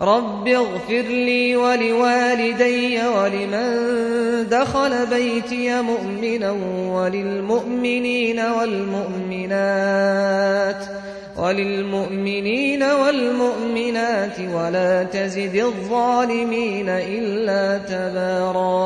رب اغفر لي ولوالدي ولمن دخل بيتي مؤمنا وللمؤمنين والمؤمنات وللمؤمنين والمؤمنات ولا تزد الظالمين إلا تباراً